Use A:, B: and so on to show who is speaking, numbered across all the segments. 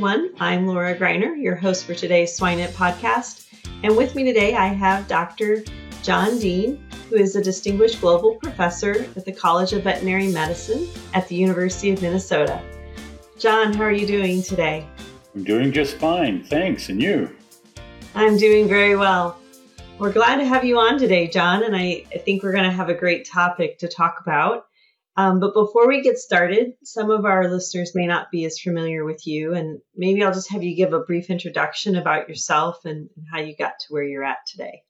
A: Everyone. I'm Laura Greiner, your host for today's SwineNet podcast. And with me today, I have Dr. John Deen, who is a distinguished global professor at the College of Veterinary Medicine at the University of Minnesota. John, how are you doing today?
B: I'm doing just fine, thanks. And you?
A: I'm doing very well. We're glad to have you on today, John, and I, I think we're going to have a great topic to talk about. Um, but before we get started, some of our listeners may not be as familiar with you, and maybe I'll just have you give a brief introduction about yourself and, how you got to where you're at today.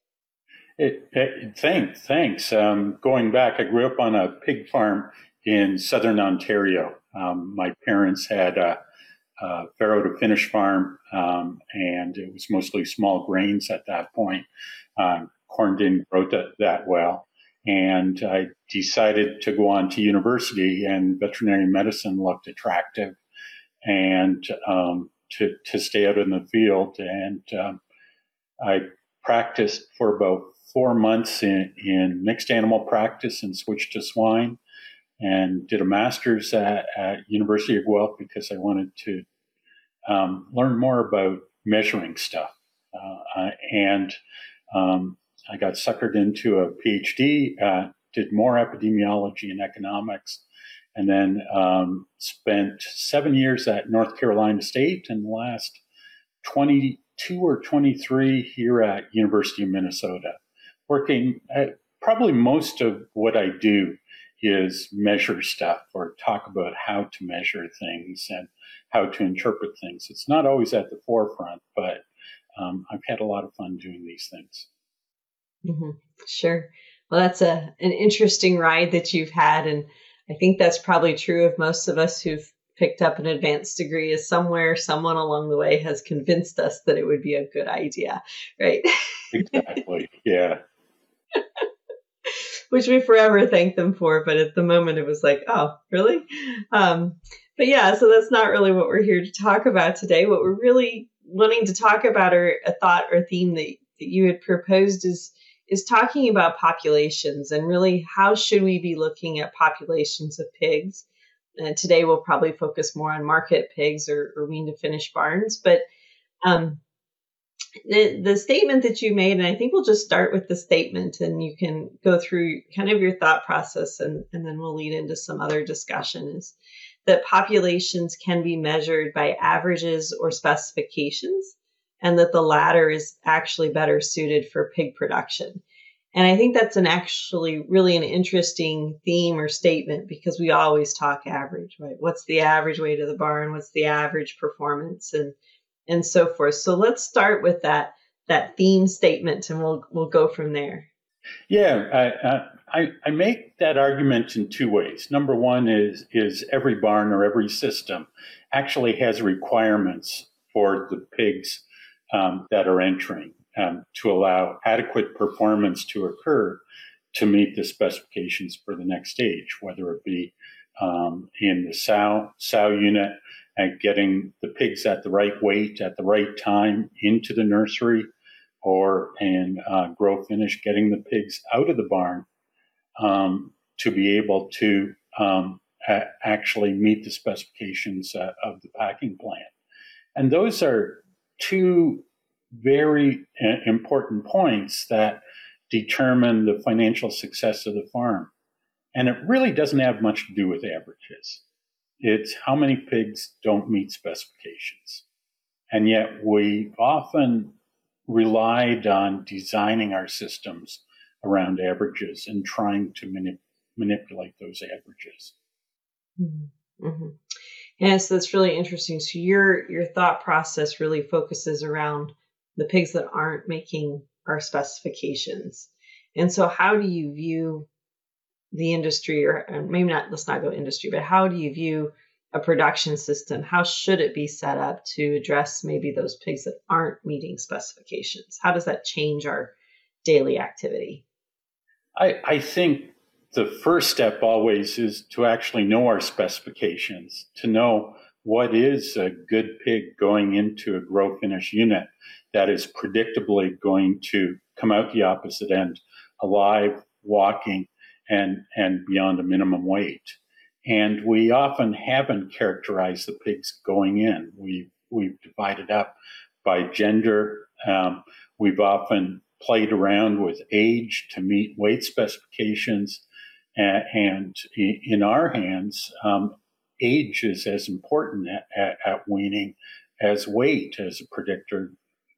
B: It, it, thanks, thanks. Um, going back, I grew up on a pig farm in southern Ontario. Um, my parents had a, a farrow to finish farm, um, and it was mostly small grains at that point. Uh, corn didn't grow that, that well and I decided to go on to university, and veterinary medicine looked attractive, and um, to to stay out in the field. And um, I practiced for about four months in, in mixed animal practice and switched to swine, and did a master's at, at University of Guelph because I wanted to um, learn more about measuring stuff, uh, and um, I got suckered into a PhD, uh, did more epidemiology and economics, and then um, spent seven years at North Carolina State and the last 22 or 23 here at University of Minnesota, working at, probably most of what I do is measure stuff or talk about how to measure things and how to interpret things. It's not always at the forefront, but um, I've had a lot of fun doing these things.
A: Mm-hmm. Sure. Well, that's a an interesting ride that you've had, and I think that's probably true of most of us who've picked up an advanced degree. Is somewhere someone along the way has convinced us that it would be a good idea, right?
B: exactly. Yeah.
A: Which we forever thank them for, but at the moment it was like, oh, really? Um, but yeah, so that's not really what we're here to talk about today. What we're really wanting to talk about, or a thought or theme that, that you had proposed, is is talking about populations and really how should we be looking at populations of pigs. And today we'll probably focus more on market pigs or, or wean to finish barns. But um, the the statement that you made, and I think we'll just start with the statement, and you can go through kind of your thought process, and, and then we'll lead into some other discussion. Is that populations can be measured by averages or specifications, and that the latter is actually better suited for pig production. And I think that's an actually really an interesting theme or statement because we always talk average, right? What's the average weight of the barn? What's the average performance and and so forth. So let's start with that that theme statement and we'll we'll go from there.
B: Yeah, I, I, I make that argument in two ways. Number one is is every barn or every system actually has requirements for the pigs um, that are entering um, to allow adequate performance to occur to meet the specifications for the next stage, whether it be um, in the sow sow unit at getting the pigs at the right weight at the right time into the nursery or in uh, grow finish, getting the pigs out of the barn um, to be able to um, a- actually meet the specifications uh, of the packing plant. And those are two very uh, important points that determine the financial success of the farm. And it really doesn't have much to do with averages. It's how many pigs don't meet specifications. And yet we often relied on designing our systems around averages and trying to mani- manipulate those averages.
A: Mm-hmm. mm-hmm. Yes, that's really interesting. So your your thought process really focuses around the pigs that aren't making our specifications. And so how do you view the industry or maybe not let's not go industry, but how do you view a production system? How should it be set up to address maybe those pigs that aren't meeting specifications? How does that change our daily activity?
B: I, I think the first step always is to actually know our specifications, to know what is a good pig going into a grow finish unit that is predictably going to come out the opposite end alive, walking, and, and beyond a minimum weight. And we often haven't characterized the pigs going in. We, we've divided up by gender. Um, we've often played around with age to meet weight specifications. And, in our hands, um, age is as important at, at, at, weaning as weight as a predictor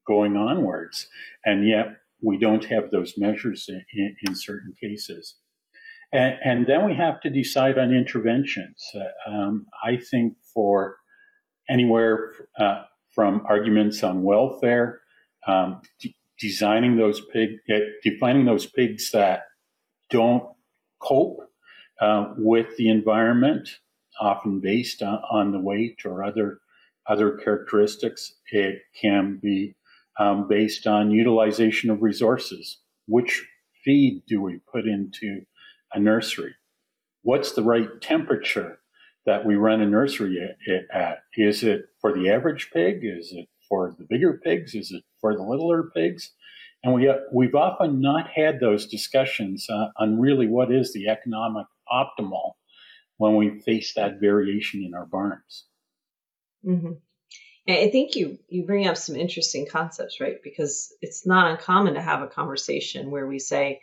B: going onwards. And yet we don't have those measures in, in, in certain cases. And, and, then we have to decide on interventions. Uh, um, I think for anywhere uh, from arguments on welfare, um, designing those pig, uh, defining those pigs that don't cope uh, with the environment, often based on, on, the weight or other other characteristics. It can be um, based on utilization of resources. Which feed do we put into a nursery? What's the right temperature that we run a nursery at? Is it for the average pig? Is it for the bigger pigs? Is it for the littler pigs? And we, we've often not had those discussions uh, on really what is the economic optimal when we face that variation in our barns.
A: Mm-hmm. I think you you bring up some interesting concepts, right? Because it's not uncommon to have a conversation where we say,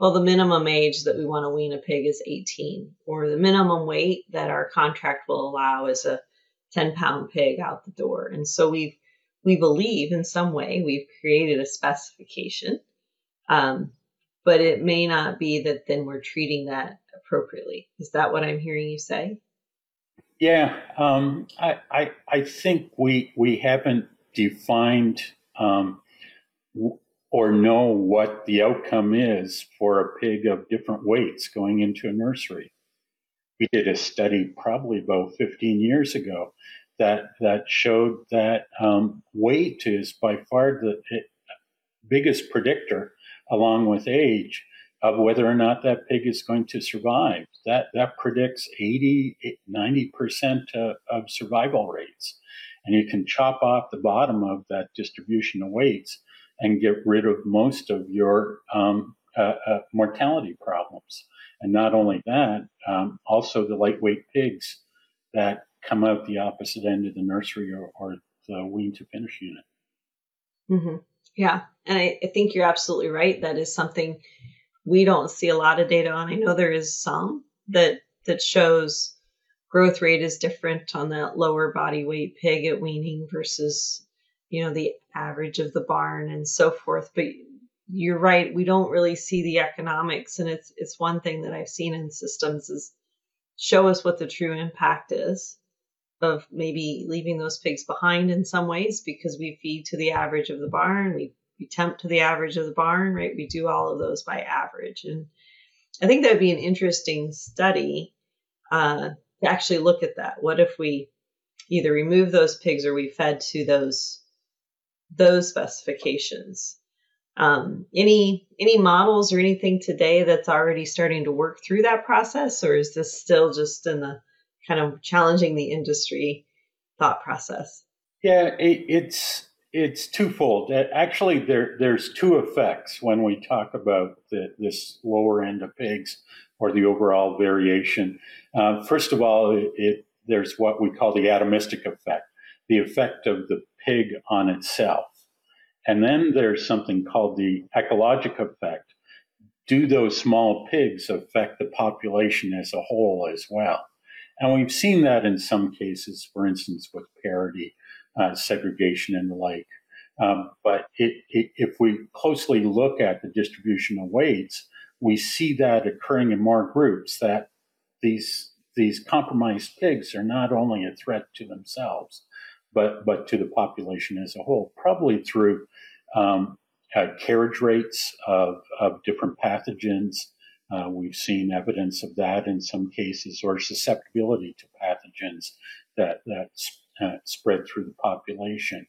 A: well, the minimum age that we want to wean a pig is 18, or the minimum weight that our contract will allow is a 10 pound pig out the door. And so we've we believe in some way we've created a specification, um, but it may not be that then we're treating that appropriately. Is that what I'm hearing you say?
B: Yeah, um, I, I, I think we we haven't defined um, or know what the outcome is for a pig of different weights going into a nursery. We did a study probably about 15 years ago that that showed that um, weight is by far the biggest predictor, along with age, of whether or not that pig is going to survive. That, that predicts 80, 90% of survival rates. And you can chop off the bottom of that distribution of weights and get rid of most of your um, uh, uh, mortality problems. And not only that, um, also the lightweight pigs that come out the opposite end of the nursery or, or the wean to finish unit.
A: Mm-hmm. Yeah. And I, I think you're absolutely right. That is something we don't see a lot of data on. I know there is some that that shows growth rate is different on that lower body weight pig at weaning versus you know the average of the barn and so forth but you're right we don't really see the economics and it's it's one thing that i've seen in systems is show us what the true impact is of maybe leaving those pigs behind in some ways because we feed to the average of the barn we we tempt to the average of the barn, right? We do all of those by average. And I think that would be an interesting study uh, to actually look at that. What if we either remove those pigs or we fed to those those specifications? Um, any any models or anything today that's already starting to work through that process, or is this still just in the kind of challenging the industry thought process?
B: Yeah, it, it's it's twofold. Actually, there there's two effects when we talk about the, this lower end of pigs or the overall variation. Uh, first of all, it, it, there's what we call the atomistic effect, the effect of the pig on itself, and then there's something called the ecologic effect. Do those small pigs affect the population as a whole as well? And we've seen that in some cases, for instance, with parity uh, segregation and the like. Um, but it, it, if we closely look at the distribution of weights, we see that occurring in more groups. That these these compromised pigs are not only a threat to themselves, but but to the population as a whole. Probably through um, uh, carriage rates of, of different pathogens. Uh, we've seen evidence of that in some cases, or susceptibility to pathogens that that uh, spread through the population.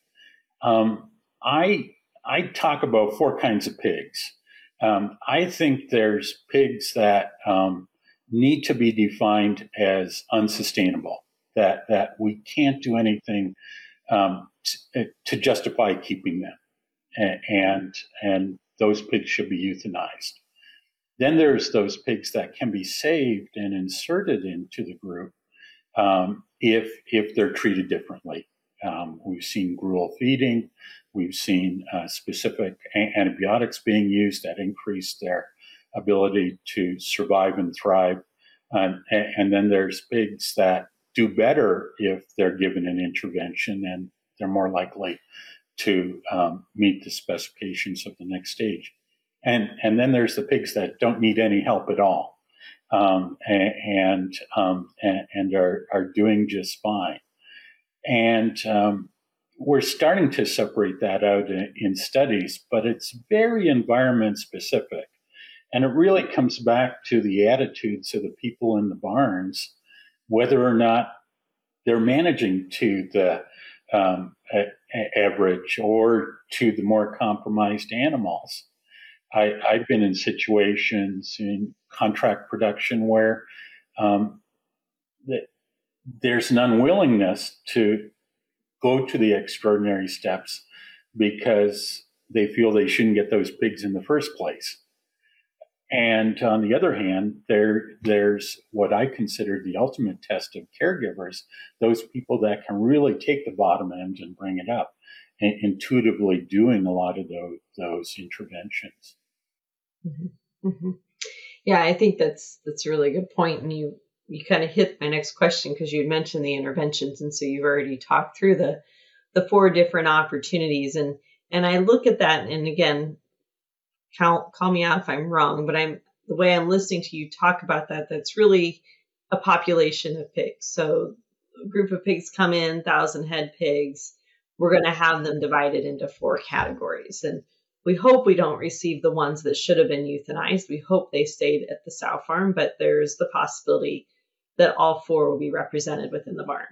B: Um, I I talk about four kinds of pigs. Um, I think there's pigs that um, need to be defined as unsustainable. That that we can't do anything um, to, to justify keeping them, and and those pigs should be euthanized. Then there's those pigs that can be saved and inserted into the group um, if if they're treated differently. Um, we've seen gruel feeding, we've seen uh, specific a- antibiotics being used that increase their ability to survive and thrive. Um, and, and then there's pigs that do better if they're given an intervention and they're more likely to um, meet the specifications of the next stage. And, and then there's the pigs that don't need any help at all um, and um, and, are are doing just fine. And um, we're starting to separate that out in, in, studies, but it's very environment specific, and it really comes back to the attitudes of the people in the barns, whether or not they're managing to the um, average or to the more compromised animals. I, have been in situations in contract production where um, the, there's an unwillingness to go to the extraordinary steps because they feel they shouldn't get those pigs in the first place. And on the other hand, there there's what I consider the ultimate test of caregivers, those people that can really take the bottom end and bring it up, and intuitively doing a lot of those, those interventions.
A: Mm-hmm. Mm-hmm. Yeah, I think that's that's a really good point, and you you kind of hit my next question because you mentioned the interventions, and so you've already talked through the the four different opportunities, and and I look at that, and again, call call me out if I'm wrong, but I'm the way I'm listening to you talk about that, that's really a population of pigs. So a group of pigs come in, thousand head pigs. We're going to have them divided into four categories, and we hope we don't receive the ones that should have been euthanized. We hope they stayed at the sow farm, but there's the possibility that all four will be represented within the barn.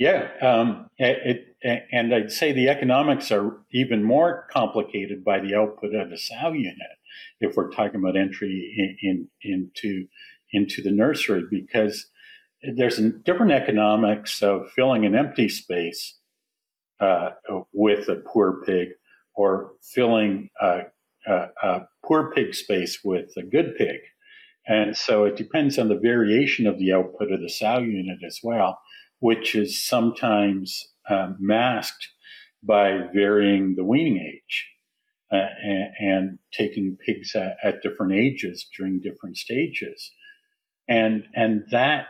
B: Yeah, um, it, it, and I'd say the economics are even more complicated by the output of the sow unit if we're talking about entry in, in, into into the nursery because there's a different economics of filling an empty space uh, with a poor pig or filling a, a, a poor pig space with a good pig. And so it depends on the variation of the output of the sow unit as well, which is sometimes um, masked by varying the weaning age uh, and, and, taking pigs at, at, different ages during different stages. And, and that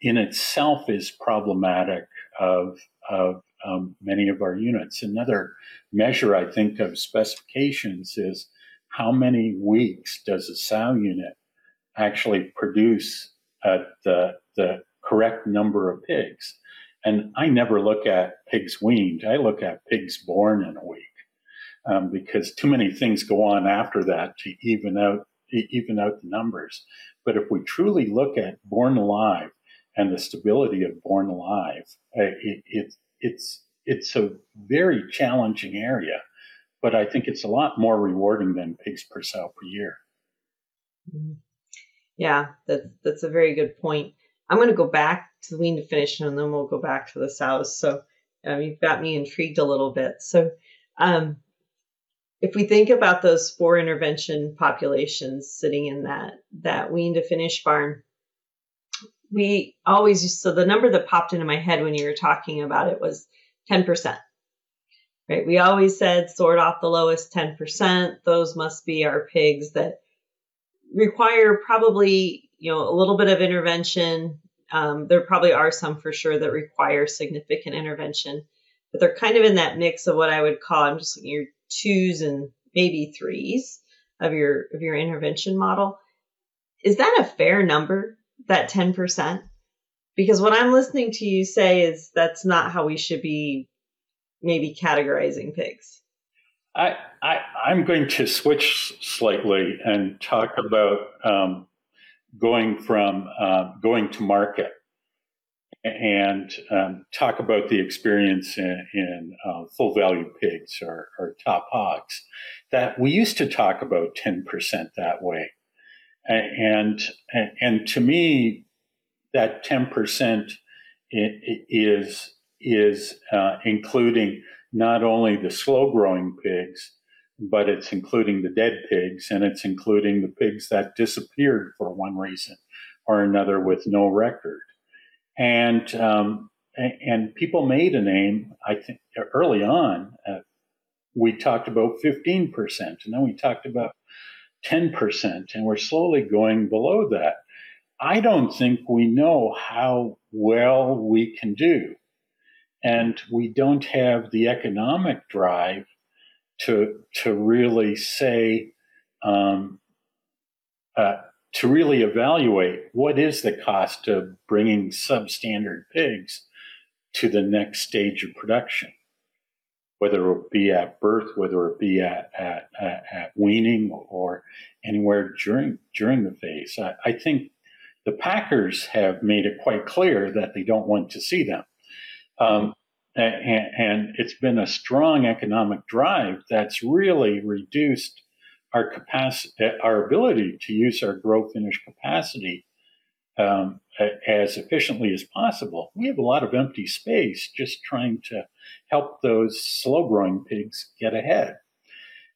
B: in itself is problematic of, of um, many of our units. Another measure, I think, of specifications is how many weeks does a sow unit actually produce the, the correct number of pigs. And I never look at pigs weaned. I look at pigs born in a week um, because too many things go on after that to even out even out the numbers. But if we truly look at born alive and the stability of born alive, uh, it, it, it's it's a very challenging area, but I think it's a lot more rewarding than pigs per sow per year.
A: Mm-hmm. Yeah, that's that's a very good point. I'm going to go back to the wean to finish and then we'll go back to the sows. So um, you've got me intrigued a little bit. So um, if we think about those four intervention populations sitting in that that wean to finish barn, we always so the number that popped into my head when you were talking about it was 10%. Right? We always said sort off the lowest 10%. Those must be our pigs that require probably, you know, a little bit of intervention. Um, there probably are some for sure that require significant intervention, but they're kind of in that mix of what I would call, I'm just your twos and maybe threes of your, of your intervention model. Is that a fair number? That 10%? Because what I'm listening to you say is that's not how we should be maybe categorizing pigs.
B: I, I I'm going to switch slightly and talk about um, going from uh, going to market and um, talk about the experience in, in uh, full value pigs or, or, top hogs. That we used to talk about 10% that way. And, and, to me, that 10% is, is uh, including not only the slow growing pigs, but it's including the dead pigs and it's including the pigs that disappeared for one reason or another with no record. And, um, and people made a name, I think early on, uh, we talked about 15% and then we talked about 10% and we're slowly going below that. I don't think we know how well we can do and we don't have the economic drive to to really say um, uh, to really evaluate what is the cost of bringing substandard pigs to the next stage of production, whether it be at birth, whether it be at at, at, weaning, or anywhere during during the phase. I, I think the packers have made it quite clear that they don't want to see them. Um, and, and, it's been a strong economic drive that's really reduced our capacity, our ability to use our grow finish capacity um, as efficiently as possible. We have a lot of empty space just trying to help those slow growing pigs get ahead.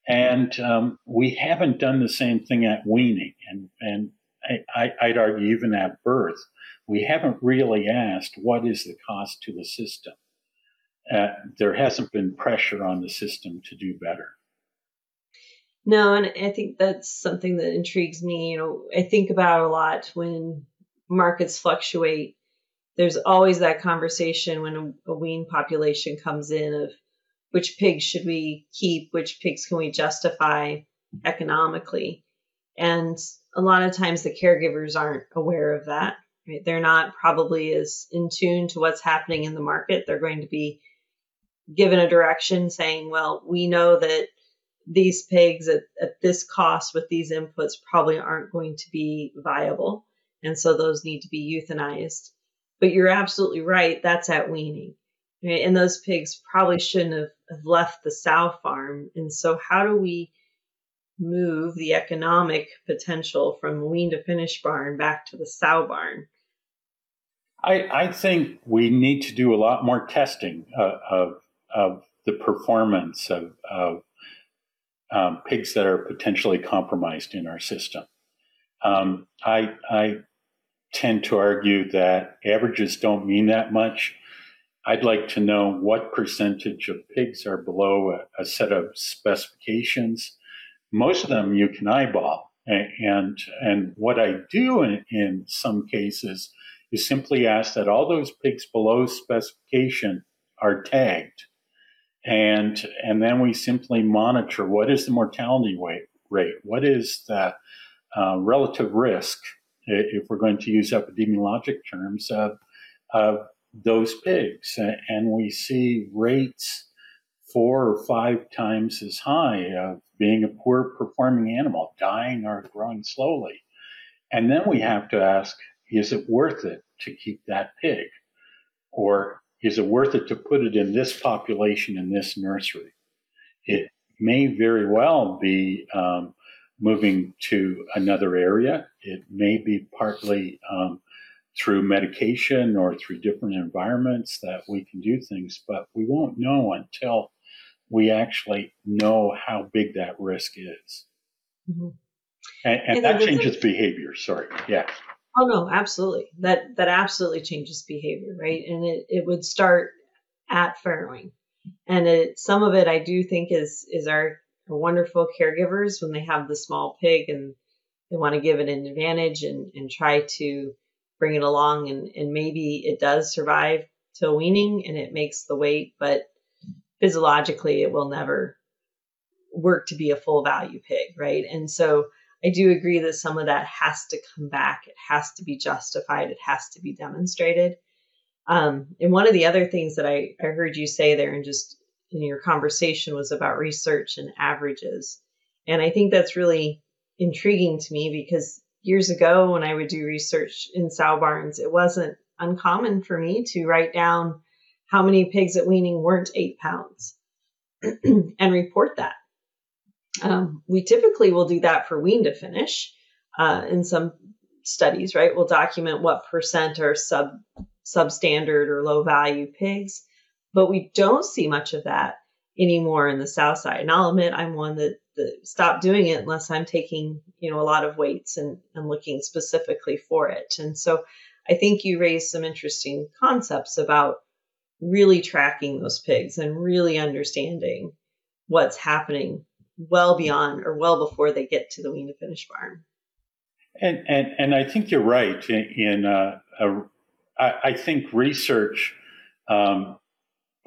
B: And um, we haven't done the same thing at weaning, and, and I, I'd argue even at birth, we haven't really asked what is the cost to the system uh, there hasn't been pressure on the system to do better.
A: No, and I think that's something that intrigues me. You know, I think about a lot when markets fluctuate. There's always that conversation when a, a wean population comes in of which pigs should we keep, which pigs can we justify economically. And a lot of times the caregivers aren't aware of that. Right? They're not probably as in tune to what's happening in the market. They're going to be given a direction saying, well, we know that these pigs at, at this cost with these inputs probably aren't going to be viable. And so those need to be euthanized. But you're absolutely right. That's at weaning. And those pigs probably shouldn't have, have left the sow farm. And so how do we move the economic potential from wean to finish barn back to the sow barn?
B: I, I think we need to do a lot more testing uh, of of the performance of, of um, pigs that are potentially compromised in our system. Um, I, I tend to argue that averages don't mean that much. I'd like to know what percentage of pigs are below a, a set of specifications. Most of them you can eyeball. And, and, what I do in, in some cases is simply ask that all those pigs below specification are tagged and and then we simply monitor what is the mortality rate, what is the uh, relative risk, if we're going to use epidemiologic terms, of, of those pigs, and we see rates four or five times as high of being a poor performing animal, dying or growing slowly. And then we have to ask, is it worth it to keep that pig? Or is it worth it to put it in this population in this nursery? It may very well be um, moving to another area. It may be partly um, through medication or through different environments that we can do things, but we won't know until we actually know how big that risk is. Mm-hmm. And, and that changes behavior. Sorry. Yeah.
A: Oh no, absolutely. That that absolutely changes behavior, right? And it, it would start at farrowing. And it some of it I do think is is our wonderful caregivers when they have the small pig and they want to give it an advantage and, and try to bring it along and, and maybe it does survive till weaning and it makes the weight, but physiologically it will never work to be a full value pig, right? And so I do agree that some of that has to come back. It has to be justified. It has to be demonstrated. Um, and one of the other things that I, I heard you say there and just in your conversation was about research and averages. And I think that's really intriguing to me because years ago when I would do research in sow barns, it wasn't uncommon for me to write down how many pigs at weaning weren't eight pounds and report that. Um, we typically will do that for wean to finish uh, in some studies, right? We'll document what percent are sub substandard or low value pigs, but we don't see much of that anymore in the south side. And I'll admit I'm one that, that stopped doing it unless I'm taking, you know, a lot of weights and, and looking specifically for it. And so I think you raised some interesting concepts about really tracking those pigs and really understanding what's happening well beyond or well before they get to the wean to finish barn.
B: And and and I think you're right. In, in uh, a, I, I think research um,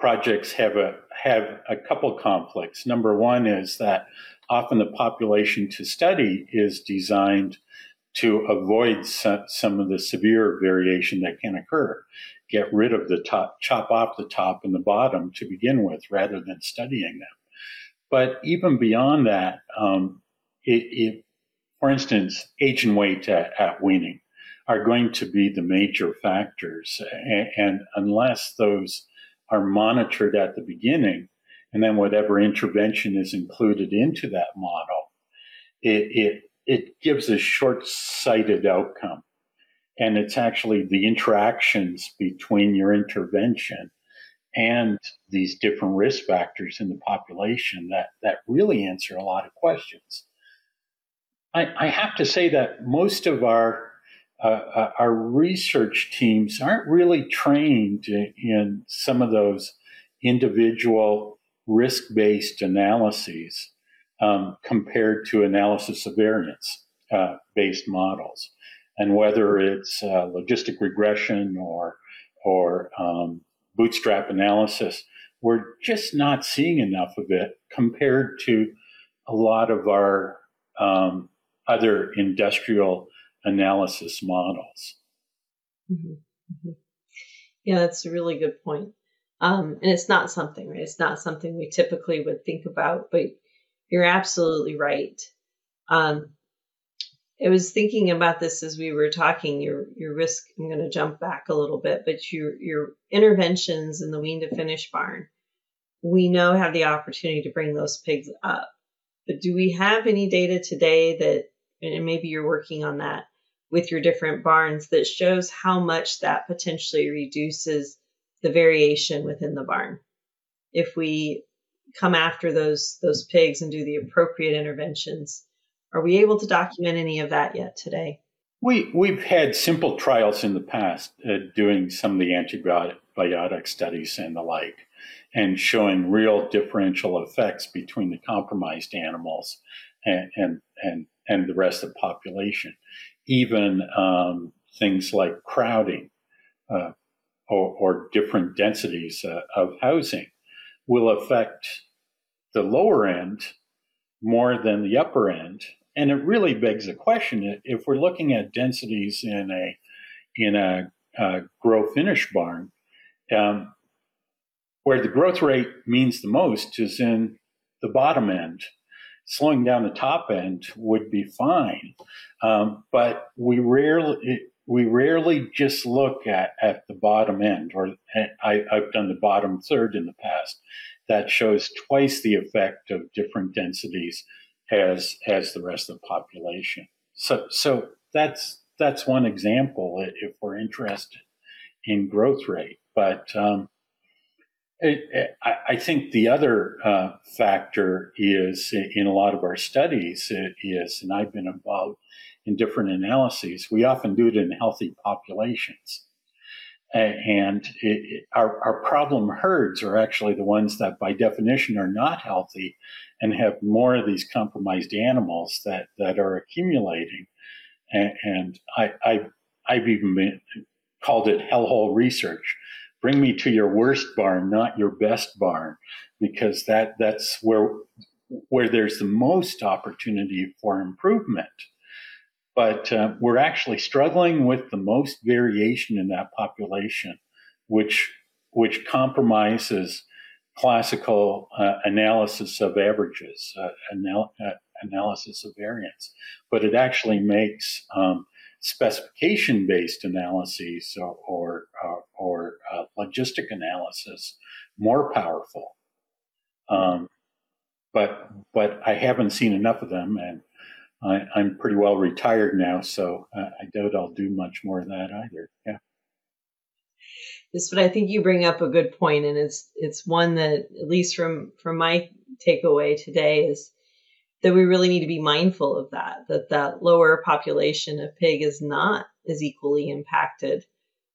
B: projects have a have a couple conflicts. Number one is that often the population to study is designed to avoid some, of the severe variation that can occur. Get rid of the top, chop off the top and the bottom to begin with, rather than studying them. But even beyond that, um, it, it, for instance, age and weight at, at, weaning are going to be the major factors. And, and, unless those are monitored at the beginning, and then whatever intervention is included into that model, it, it, it gives a short sighted outcome. And it's actually the interactions between your intervention and these different risk factors in the population that, that really answer a lot of questions. I, I have to say that most of our uh, uh our research teams aren't really trained in, some of those individual risk-based analyses um, compared to analysis of variance uh, based models, and whether it's uh, logistic regression or or um, bootstrap analysis, we're just not seeing enough of it compared to a lot of our um, other industrial analysis models.
A: Mm-hmm. Mm-hmm. Yeah, that's a really good point. Um, and it's not something, right? It's not something we typically would think about, but you're absolutely right. Um, I was thinking about this as we were talking. Your your risk. I'm going to jump back a little bit, but your your interventions in the wean to finish barn, we know have the opportunity to bring those pigs up. But do we have any data today that, and maybe you're working on that with your different barns, that shows how much that potentially reduces the variation within the barn? If we come after those those pigs and do the appropriate interventions are we able to document any of that yet today?
B: We, we've had simple trials in the past uh, doing some of the antibiotic studies and the like, and showing real differential effects between the compromised animals and, and, and, and the rest of the population. Even um, things like crowding uh, or, or, different densities uh, of housing will affect the lower end more than the upper end and it really begs the question: if we're looking at densities in a in a, a grow finish barn, um, where the growth rate means the most is in the bottom end. Slowing down the top end would be fine, um, but we rarely we rarely just look at, at the bottom end, or I, I've done the bottom third in the past. That shows twice the effect of different densities as as the rest of the population. So so that's that's one example if we're interested in growth rate. But um, I, think the other uh, factor is in a lot of our studies is, and I've been involved in different analyses. We often do it in healthy populations. And it, our, our problem herds are actually the ones that, by definition, are not healthy and have more of these compromised animals that, that are accumulating. And, and I, I, I've even been, called it hellhole research. Bring me to your worst barn, not your best barn, because that, that's where, where there's the most opportunity for improvement but uh, we're actually struggling with the most variation in that population, which which compromises classical uh, analysis of averages, uh, anal- uh, analysis of variance. But it actually makes um, specification-based analyses or or, uh, or uh, logistic analysis more powerful. Um, but but I haven't seen enough of them, and I, am pretty well retired now, so uh, I doubt I'll do much more of that either. Yeah.
A: This, but I think you bring up a good point, and it's it's one that, at least from from my takeaway today, is that we really need to be mindful of that. That that lower population of pig is not as equally impacted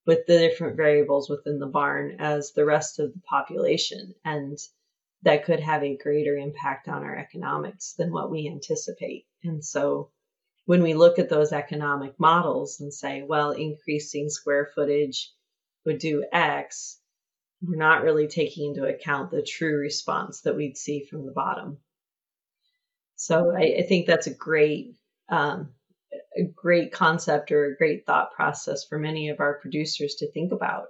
A: with the different variables within the barn as the rest of the population, and that could have a greater impact on our economics than what we anticipate. And so when we look at those economic models and say, well, increasing square footage would do X, we're not really taking into account the true response that we'd see from the bottom. So I, I think that's a great, um, a great concept or a great thought process for many of our producers to think about.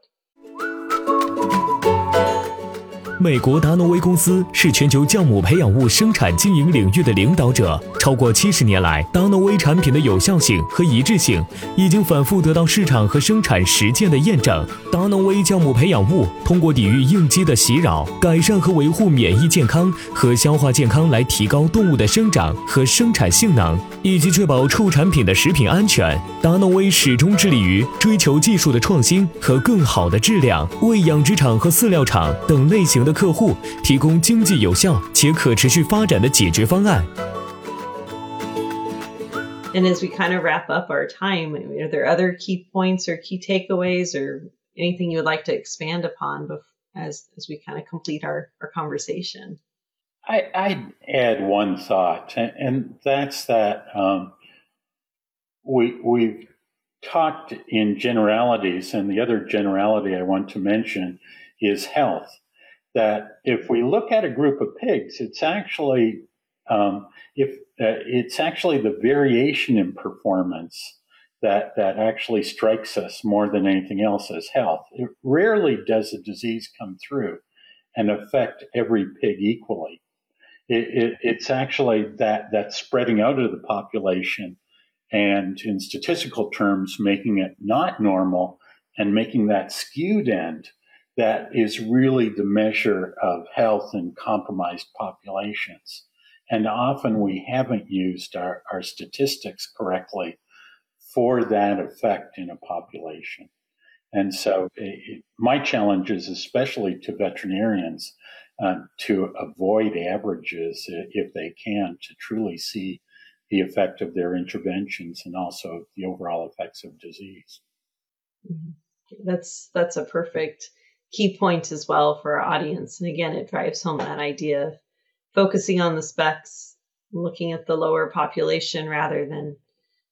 C: 美国达诺威公司是全球酵母培养物生产经营领域的领导者。超过七十年来，达诺威产品的有效性和一致性已经反复得到市场和生产实践的验证。达诺威酵母培养物通过抵御应激的袭扰，改善和维护免疫健康和消化健康，来提高动物的生长和生产性能，以及确保畜产品的食品安全。达诺威始终致力于追求技术的创新和更好的质量，为养殖场和饲料厂等类型的客户提供经济有效且可持续发展的解决方案。
A: And as we kind of wrap up our time, are there other key points or key takeaways or anything you would like to expand upon as, as we kind of complete our, our conversation?
B: I, I'd add one thought, and, and that's that um, we, we've talked in generalities, and the other generality I want to mention is health. That if we look at a group of pigs, it's actually um, if uh, it's actually the variation in performance that that actually strikes us more than anything else as health. It rarely does a disease come through and affect every pig equally. It, it, it's actually that that spreading out of the population and in statistical terms making it not normal and making that skewed end that is really the measure of health in compromised populations. And often we haven't used our, our statistics correctly for that effect in a population. And so it, my challenge is especially to veterinarians uh, to avoid averages if they can to truly see the effect of their interventions and also the overall effects of disease.
A: Mm-hmm. That's that's a perfect key point as well for our audience. And again, it drives home that idea of focusing on the specs, looking at the lower population rather than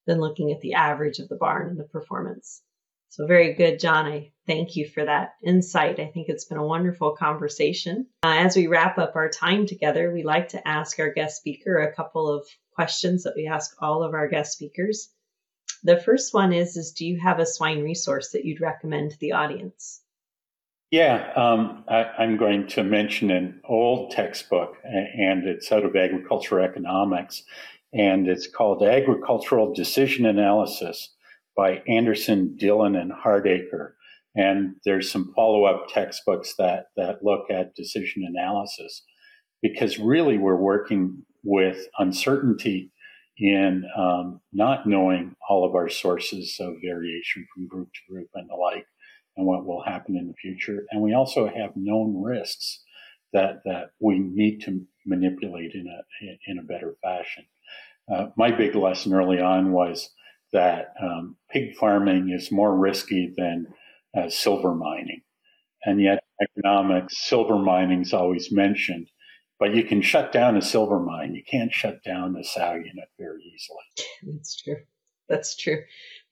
A: than looking at the average of the barn and the performance. So very good, John. I thank you for that insight. I think it's been a wonderful conversation. Uh, as we wrap up our time together, we like to ask our guest speaker a couple of questions that we ask all of our guest speakers. The first one is, is do you have a swine resource that you'd recommend to the audience?
B: Yeah, um, I, am going to mention an old textbook, and it's out of agricultural economics, and it's called Agricultural Decision Analysis by Anderson, Dillon, and Hardaker. And there's some follow-up textbooks that that look at decision analysis, because really we're working with uncertainty in um, not knowing all of our sources of variation from group to group and the like, and what will happen in the future. And we also have known risks that that we need to manipulate in a in a better fashion. Uh, my big lesson early on was that um, pig farming is more risky than uh, silver mining, and yet economics, silver mining is always mentioned. But you can shut down a silver mine. You can't shut down a sow unit very easily.
A: That's true. That's true.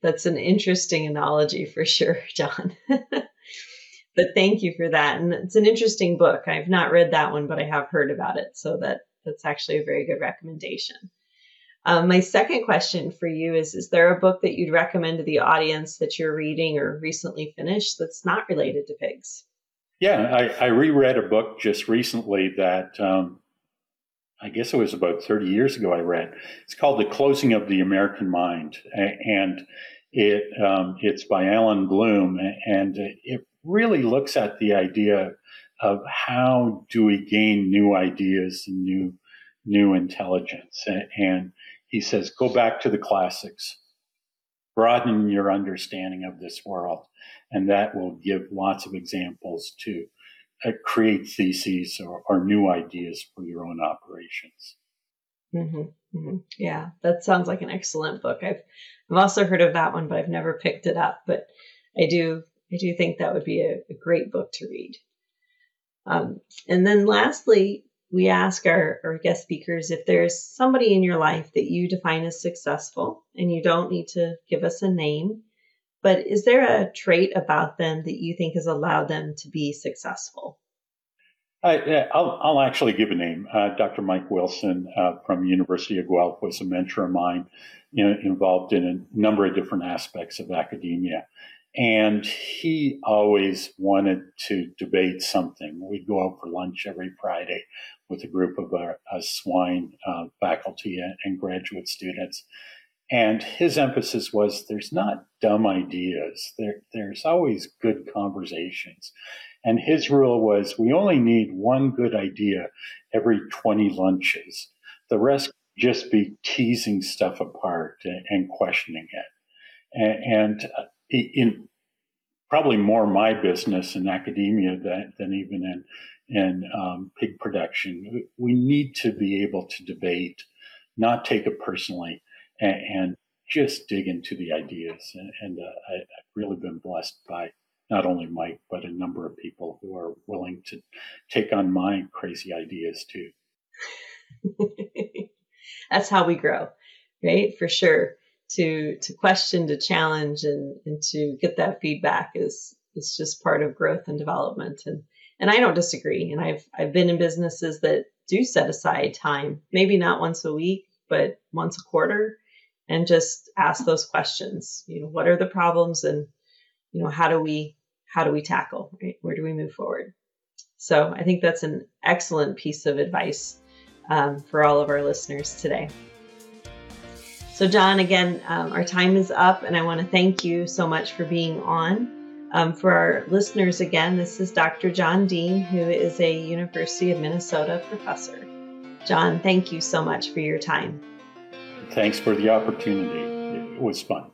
A: That's an interesting analogy for sure, John. but thank you for that. And it's an interesting book. I've not read that one, but I have heard about it. So that that's actually a very good recommendation. Um, my second question for you is Is there a book that you'd recommend to the audience that you're reading or recently finished that's not related to pigs?
B: Yeah, I, I reread a book just recently that um, I guess it was about 30 years ago I read. It's called The Closing of the American Mind. And it um, it's by Allan Bloom. And it really looks at the idea of how do we gain new ideas and new new intelligence. And he says, go back to the classics, broaden your understanding of this world, and that will give lots of examples to uh, create theses or, or, new ideas for your own operations.
A: Mm-hmm, mm-hmm. Yeah, that sounds like an excellent book. I've I've also heard of that one, but I've never picked it up. But I do I do think that would be a, a great book to read. Um, and then lastly, we ask our, our guest speakers if there's somebody in your life that you define as successful, and you don't need to give us a name, but is there a trait about them that you think has allowed them to be successful?
B: I, will I'll actually give a name. Uh, Dr. Mike Wilson uh, from University of Guelph was a mentor of mine, you know, involved in a number of different aspects of academia. And he always wanted to debate something. We'd go out for lunch every Friday with a group of our, uh, swine uh, faculty and, and graduate students. And his emphasis was there's not dumb ideas, there, there's always good conversations. And his rule was we only need one good idea every 20 lunches. The rest just be teasing stuff apart and, and questioning it. And, and uh, in probably more my business in academia than, than even in in um, pig production. We need to be able to debate, not take it personally, and, and just dig into the ideas. And, and uh, I, have really been blessed by not only Mike, but a number of people who are willing to take on my crazy ideas too.
A: That's how we grow, right? For sure. To to question, to challenge, and and to get that feedback is is just part of growth and development. And and I don't disagree. And I've I've been in businesses that do set aside time, maybe not once a week, but once a quarter, and just ask those questions. You know, what are the problems, and you know, how do we how do we tackle? Right? Where do we move forward? So I think that's an excellent piece of advice um, for all of our listeners today. So, John, again, um, our time is up, and I want to thank you so much for being on. Um, for our listeners, again, this is Dr. John Deen, who is a University of Minnesota professor. John, thank you so much for your time.
B: Thanks for the opportunity. It was fun.